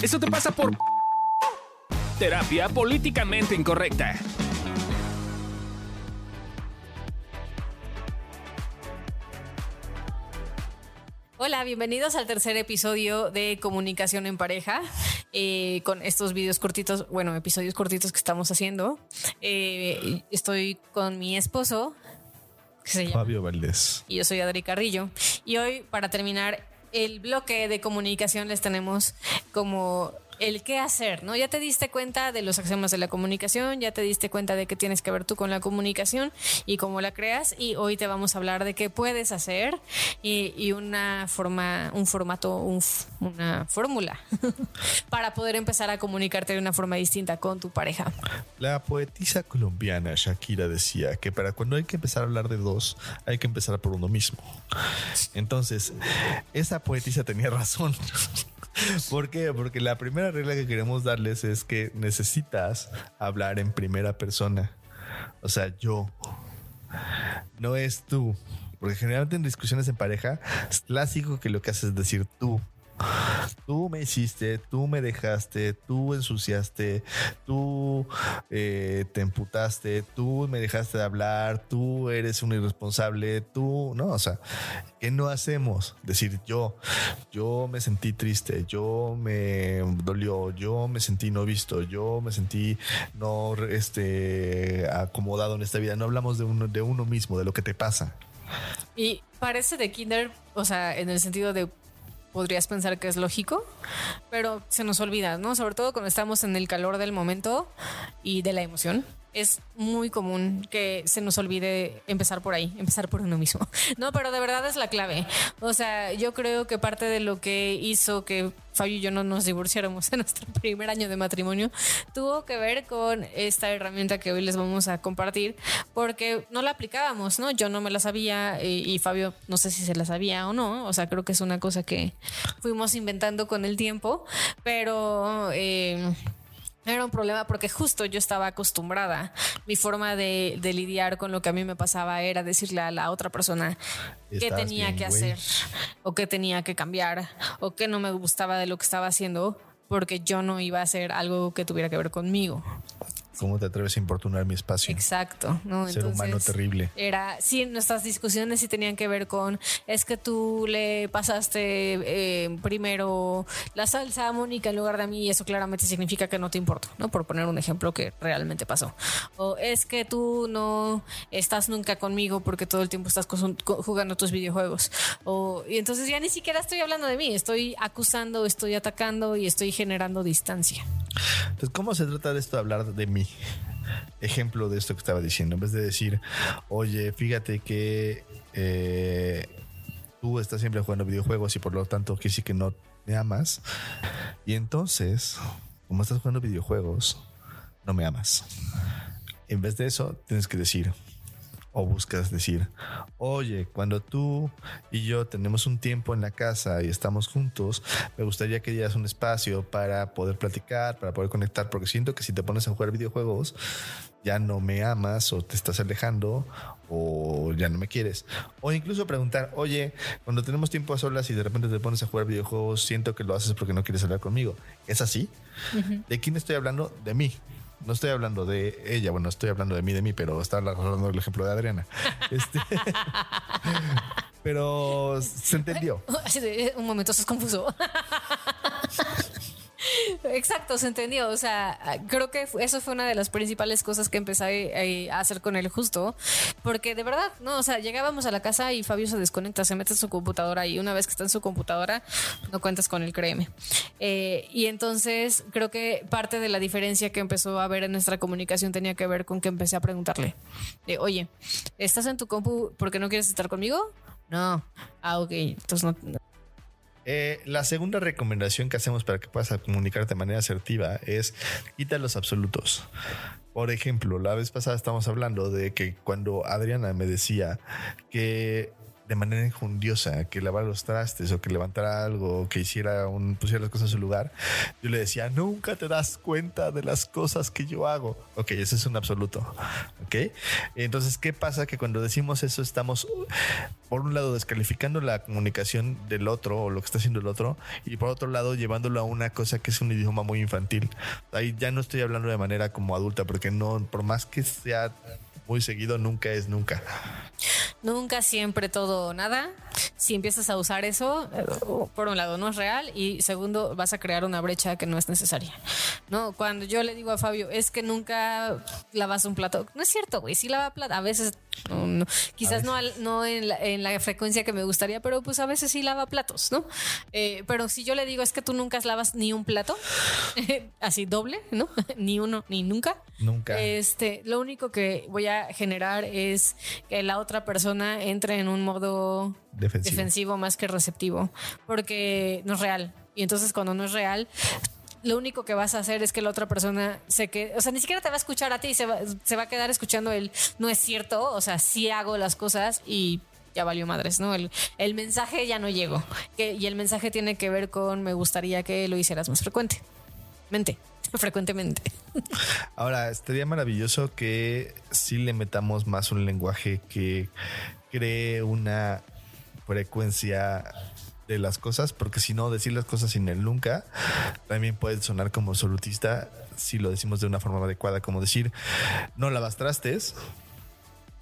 Eso te pasa por terapia políticamente incorrecta. Hola, bienvenidos al tercer episodio de Comunicación en Pareja, eh, con estos videos cortitos, bueno, episodios cortitos que estamos haciendo. Eh, estoy con mi esposo, que se llama Fabio Valdés. y yo soy Adri Carrillo. Y hoy, para terminar el bloque de comunicación, les tenemos como el qué hacer, ¿no? Ya te diste cuenta de los axiomas de la comunicación, ya te diste cuenta de qué tienes que ver tú con la comunicación y cómo la creas. Y hoy te vamos a hablar de qué puedes hacer y, y una forma, un formato, un una fórmula para poder empezar a comunicarte de una forma distinta con tu pareja. La poetisa colombiana Shakira decía que para cuando hay que empezar a hablar de dos, hay que empezar por uno mismo. Entonces, esa poetisa tenía razón. ¿Por qué? Porque la primera regla que queremos darles es que necesitas hablar en primera persona. O sea, yo. No es tú. Porque generalmente en discusiones en pareja es clásico que lo que haces es decir tú. Tú me hiciste, tú me dejaste, tú ensuciaste, tú eh, te emputaste, tú me dejaste de hablar, tú eres un irresponsable, tú, no, o sea, ¿qué no hacemos? Decir yo, yo me sentí triste, yo me dolió, yo me sentí no visto, yo me sentí no este, acomodado en esta vida. No hablamos de uno, de uno mismo, de lo que te pasa. Y parece de kinder, o sea, en el sentido de podrías pensar que es lógico, pero se nos olvida, ¿no? Sobre todo cuando estamos en el calor del momento y de la emoción. Es muy común que se nos olvide empezar por ahí, empezar por uno mismo. No, pero de verdad es la clave. O sea, yo creo que parte de lo que hizo que Fabio y yo no nos divorciáramos en nuestro primer año de matrimonio tuvo que ver con esta herramienta que hoy les vamos a compartir porque no la aplicábamos, ¿no? Yo no me la sabía eh, y Fabio no sé si se la sabía o no, o sea, creo que es una cosa que fuimos inventando con el tiempo, pero... eh, era un problema porque justo yo estaba acostumbrada. Mi forma de, de lidiar con lo que a mí me pasaba era decirle a la otra persona qué tenía que güey. hacer o qué tenía que cambiar o qué no me gustaba de lo que estaba haciendo porque yo no iba a hacer algo que tuviera que ver conmigo. ¿Cómo te atreves a importunar mi espacio? Exacto, ¿no? Ser humano terrible. Era, sí, nuestras discusiones sí tenían que ver con, es que tú le pasaste eh, primero la salsa a Mónica en lugar de a mí y eso claramente significa que no te importa, ¿no? Por poner un ejemplo que realmente pasó. O es que tú no estás nunca conmigo porque todo el tiempo estás jugando tus videojuegos. O, y entonces ya ni siquiera estoy hablando de mí, estoy acusando, estoy atacando y estoy generando distancia. Entonces, ¿cómo se trata de esto de hablar de mí? Ejemplo de esto que estaba diciendo. En vez de decir, oye, fíjate que eh, tú estás siempre jugando videojuegos y por lo tanto que sí que no me amas. Y entonces, como estás jugando videojuegos, no me amas. En vez de eso, tienes que decir, o buscas decir, oye, cuando tú y yo tenemos un tiempo en la casa y estamos juntos, me gustaría que dieras un espacio para poder platicar, para poder conectar, porque siento que si te pones a jugar videojuegos, ya no me amas o te estás alejando o ya no me quieres. O incluso preguntar, oye, cuando tenemos tiempo a solas y de repente te pones a jugar videojuegos, siento que lo haces porque no quieres hablar conmigo. ¿Es así? ¿De quién estoy hablando? De mí. No estoy hablando de ella, bueno, estoy hablando de mí, de mí, pero está hablando del ejemplo de Adriana. Este, pero se entendió. Un momento, eso es confuso. Exacto, se entendió. O sea, creo que eso fue una de las principales cosas que empecé a hacer con él justo, porque de verdad, no, o sea, llegábamos a la casa y Fabio se desconecta, se mete en su computadora y una vez que está en su computadora, no cuentas con él, créeme. Eh, y entonces creo que parte de la diferencia que empezó a haber en nuestra comunicación tenía que ver con que empecé a preguntarle, oye, ¿estás en tu compu porque no quieres estar conmigo? No. Ah, ok. Entonces no, Eh, la segunda recomendación que hacemos para que puedas comunicarte de manera asertiva es quita los absolutos. Por ejemplo, la vez pasada estábamos hablando de que cuando Adriana me decía que de manera injundiosa, que lavara los trastes o que levantara algo o que hiciera un, pusiera las cosas en su lugar, yo le decía, nunca te das cuenta de las cosas que yo hago. Ok, ese es un absoluto. Ok. Entonces, ¿qué pasa? Que cuando decimos eso estamos, por un lado, descalificando la comunicación del otro o lo que está haciendo el otro y por otro lado, llevándolo a una cosa que es un idioma muy infantil. Ahí ya no estoy hablando de manera como adulta, porque no, por más que sea muy seguido, nunca es nunca. Nunca, siempre, todo nada. Si empiezas a usar eso, eh, por un lado no es real y segundo vas a crear una brecha que no es necesaria. No, cuando yo le digo a Fabio, es que nunca lavas un plato. No es cierto, güey, sí lava plato. A veces, no, no. quizás no, al- no en, la, en la frecuencia que me gustaría, pero pues a veces sí lava platos, ¿no? Eh, pero si yo le digo, es que tú nunca lavas ni un plato, así doble, ¿no? ni uno, ni nunca. Nunca. Este, lo único que voy a generar es que la otra persona entre en un modo Defensivo. defensivo más que receptivo, porque no es real. Y entonces cuando no es real, lo único que vas a hacer es que la otra persona se quede, o sea, ni siquiera te va a escuchar a ti, se va, se va a quedar escuchando el no es cierto, o sea, sí hago las cosas y ya valió madres, ¿no? El, el mensaje ya no llegó. Que, y el mensaje tiene que ver con me gustaría que lo hicieras más frecuente. Mente, frecuentemente. Ahora, estaría maravilloso que sí le metamos más un lenguaje que cree una frecuencia de las cosas, porque si no, decir las cosas sin el nunca también puede sonar como absolutista si lo decimos de una forma adecuada, como decir, no lavas trastes,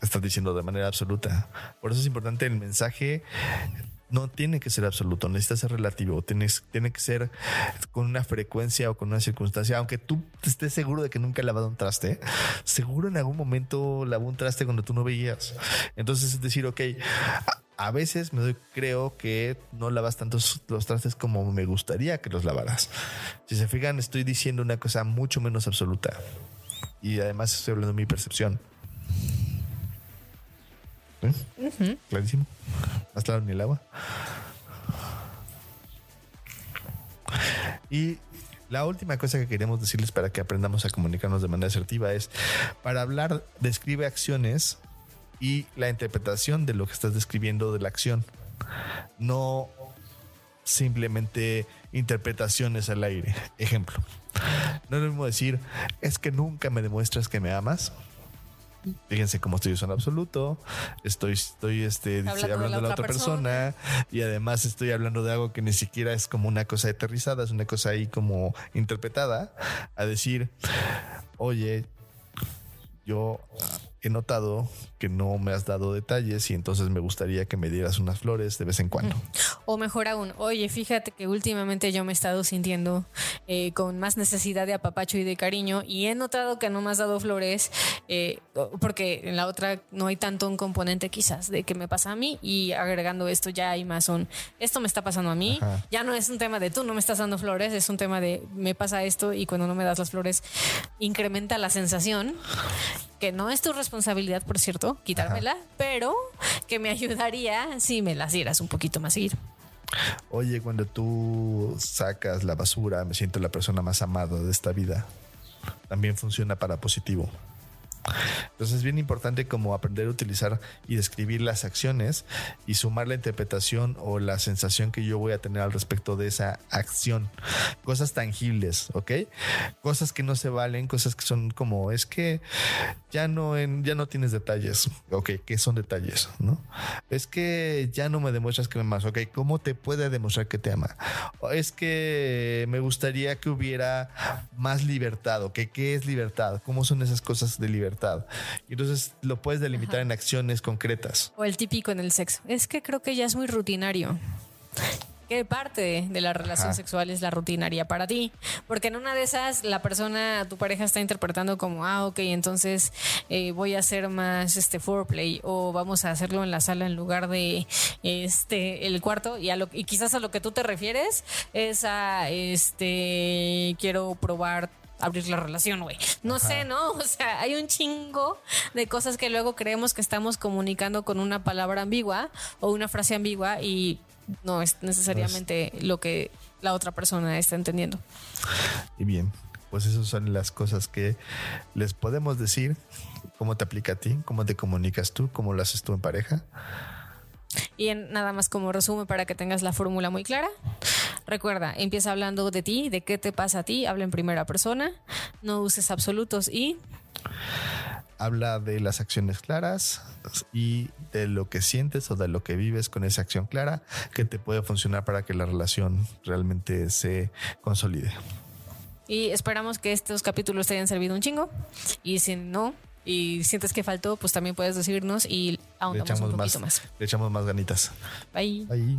estás diciendo de manera absoluta. Por eso es importante el mensaje. No tiene que ser absoluto, necesita ser relativo, tienes, tiene que ser con una frecuencia o con una circunstancia, aunque tú estés seguro de que nunca he lavado un traste, seguro en algún momento lavó un traste cuando tú no veías. Entonces es decir, ok, a, veces me doy, creo que no lavas tantos los trastes como me gustaría que los lavaras. Si se fijan, estoy diciendo una cosa mucho menos absoluta. Y además estoy hablando de mi percepción. ¿Eh? Clarísimo. Más claro ni el agua. Y la última cosa que queremos decirles para que aprendamos a comunicarnos de manera asertiva es, para hablar, describe acciones y la interpretación de lo que estás describiendo de la acción. No simplemente interpretaciones al aire. Ejemplo. No es lo mismo decir, es que nunca me demuestras que me amas. Fíjense cómo estoy usando absoluto. Estoy, estoy este, Hablando de la de la otra otra persona. Y además estoy hablando de algo que ni siquiera es como una cosa aterrizada, es una cosa ahí como interpretada. A decir, oye, yo he notado que no me has dado detalles y entonces me gustaría que me dieras unas flores de vez en cuando. O mejor aún, oye, fíjate que últimamente yo me he estado sintiendo eh, con más necesidad de apapacho y de cariño y he notado que no me has dado flores eh, porque en la otra no hay tanto un componente quizás de que me pasa a mí y agregando esto ya hay más un, esto me está pasando a mí, Ajá. ya no es un tema de tú no me estás dando flores, es un tema de me pasa esto y cuando no me das las flores incrementa la sensación que no es tu responsabilidad, por cierto, quitármela, pero que me ayudaría si me las dieras un poquito más seguido. Oye, cuando tú sacas la basura, me siento la persona más amada de esta vida. También funciona para positivo. Entonces es bien importante como aprender a utilizar y describir las acciones y sumar la interpretación o la sensación que yo voy a tener al respecto de esa acción. Cosas tangibles, ¿ok? Cosas que no se valen, cosas que son como, es que ya no, en, ya no tienes detalles. Ok, ¿qué son detalles? ¿No? Es que ya no me demuestras que me amas. Ok, ¿cómo te puede demostrar que te ama? Es que me gustaría que hubiera más libertad. Ok, ¿qué es libertad? ¿Cómo son esas cosas de libertad? Y entonces lo puedes delimitar en acciones concretas. O el típico en el sexo. Es que creo que ya es muy rutinario. ¿Qué parte de la relación Ajá. sexual es la rutinaria para ti? Porque en una de esas la persona, tu pareja está interpretando como, ah, ok, entonces eh, voy a hacer más este foreplay o vamos a hacerlo en la sala en lugar de este el cuarto y a lo y quizás a lo que tú te refieres es a este quiero probar abrir la relación, güey. No sé, ¿no? O sea, hay un chingo de cosas que luego creemos que estamos comunicando con una palabra ambigua o una frase ambigua y no es necesariamente lo que la otra persona está entendiendo. Y bien, pues esas son las cosas que les podemos decir. ¿Cómo te aplica a ti? ¿Cómo te comunicas tú? ¿Cómo lo haces tú en pareja? Y en, nada más como resumen para que tengas la fórmula muy clara. Recuerda, empieza hablando de ti, de qué te pasa a ti, habla en primera persona, no uses absolutos y habla de las acciones claras y de lo que sientes o de lo que vives con esa acción clara que te puede funcionar para que la relación realmente se consolide. Y esperamos que estos capítulos te hayan servido un chingo. Y si no, y sientes que faltó, pues también puedes decirnos y ahondamos un poquito más, Le echamos más ganitas. Bye. Bye.